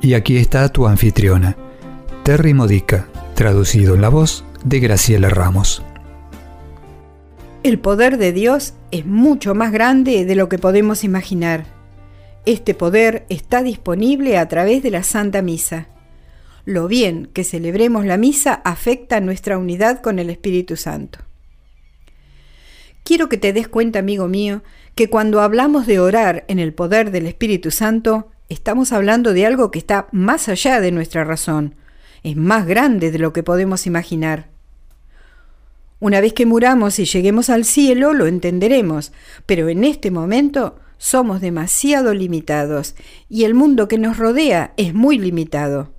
Y aquí está tu anfitriona, Terry Modica, traducido en la voz de Graciela Ramos. El poder de Dios es mucho más grande de lo que podemos imaginar. Este poder está disponible a través de la Santa Misa. Lo bien que celebremos la misa afecta nuestra unidad con el Espíritu Santo. Quiero que te des cuenta, amigo mío, que cuando hablamos de orar en el poder del Espíritu Santo, Estamos hablando de algo que está más allá de nuestra razón, es más grande de lo que podemos imaginar. Una vez que muramos y lleguemos al cielo, lo entenderemos, pero en este momento somos demasiado limitados y el mundo que nos rodea es muy limitado.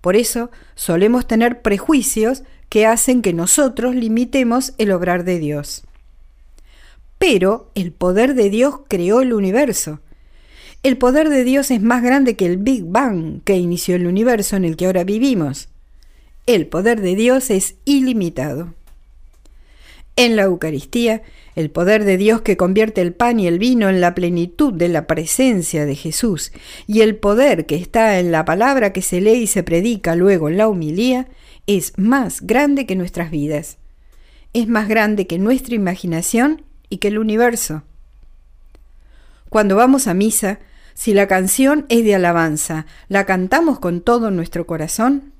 Por eso solemos tener prejuicios que hacen que nosotros limitemos el obrar de Dios. Pero el poder de Dios creó el universo el poder de Dios es más grande que el Big Bang que inició el universo en el que ahora vivimos. El poder de Dios es ilimitado. En la Eucaristía, el poder de Dios que convierte el pan y el vino en la plenitud de la presencia de Jesús y el poder que está en la palabra que se lee y se predica luego en la humilía es más grande que nuestras vidas. Es más grande que nuestra imaginación y que el universo. Cuando vamos a misa, si la canción es de alabanza, ¿la cantamos con todo nuestro corazón?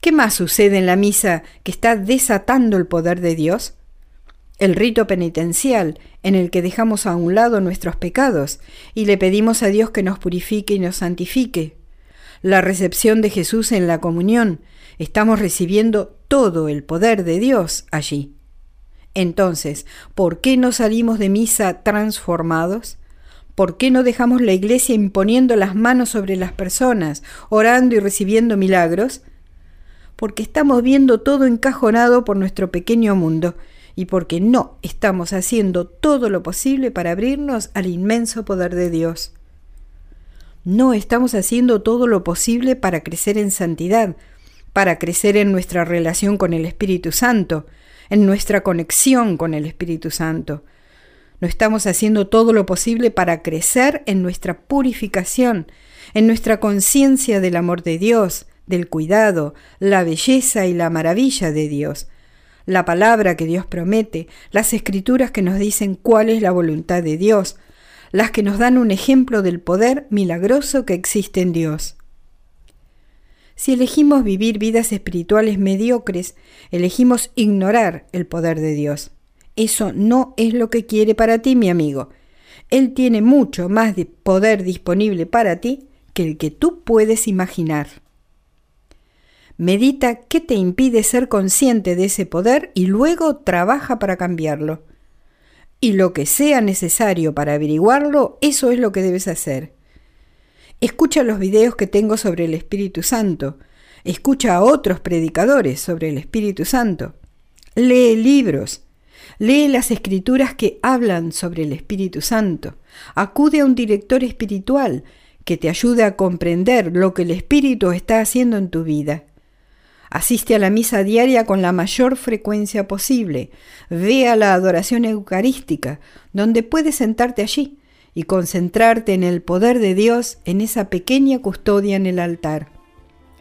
¿Qué más sucede en la misa que está desatando el poder de Dios? El rito penitencial, en el que dejamos a un lado nuestros pecados y le pedimos a Dios que nos purifique y nos santifique. La recepción de Jesús en la comunión, estamos recibiendo todo el poder de Dios allí. Entonces, ¿por qué no salimos de misa transformados? ¿Por qué no dejamos la iglesia imponiendo las manos sobre las personas, orando y recibiendo milagros? Porque estamos viendo todo encajonado por nuestro pequeño mundo y porque no estamos haciendo todo lo posible para abrirnos al inmenso poder de Dios. No estamos haciendo todo lo posible para crecer en santidad, para crecer en nuestra relación con el Espíritu Santo, en nuestra conexión con el Espíritu Santo. No estamos haciendo todo lo posible para crecer en nuestra purificación, en nuestra conciencia del amor de Dios, del cuidado, la belleza y la maravilla de Dios, la palabra que Dios promete, las escrituras que nos dicen cuál es la voluntad de Dios, las que nos dan un ejemplo del poder milagroso que existe en Dios. Si elegimos vivir vidas espirituales mediocres, elegimos ignorar el poder de Dios. Eso no es lo que quiere para ti, mi amigo. Él tiene mucho más de poder disponible para ti que el que tú puedes imaginar. Medita qué te impide ser consciente de ese poder y luego trabaja para cambiarlo. Y lo que sea necesario para averiguarlo, eso es lo que debes hacer. Escucha los videos que tengo sobre el Espíritu Santo. Escucha a otros predicadores sobre el Espíritu Santo. Lee libros. Lee las escrituras que hablan sobre el Espíritu Santo. Acude a un director espiritual que te ayude a comprender lo que el Espíritu está haciendo en tu vida. Asiste a la misa diaria con la mayor frecuencia posible. Ve a la adoración eucarística, donde puedes sentarte allí y concentrarte en el poder de Dios en esa pequeña custodia en el altar.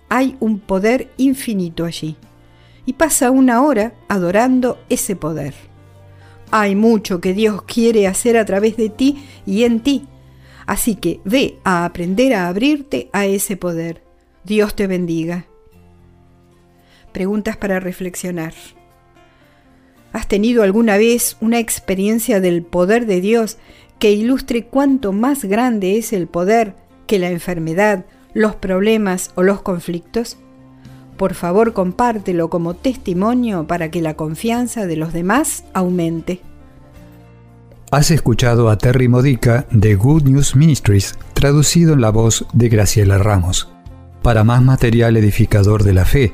Hay un poder infinito allí. Y pasa una hora adorando ese poder. Hay mucho que Dios quiere hacer a través de ti y en ti. Así que ve a aprender a abrirte a ese poder. Dios te bendiga. Preguntas para reflexionar. ¿Has tenido alguna vez una experiencia del poder de Dios que ilustre cuánto más grande es el poder que la enfermedad, los problemas o los conflictos? Por favor, compártelo como testimonio para que la confianza de los demás aumente. Has escuchado a Terry Modica de Good News Ministries, traducido en la voz de Graciela Ramos. Para más material edificador de la fe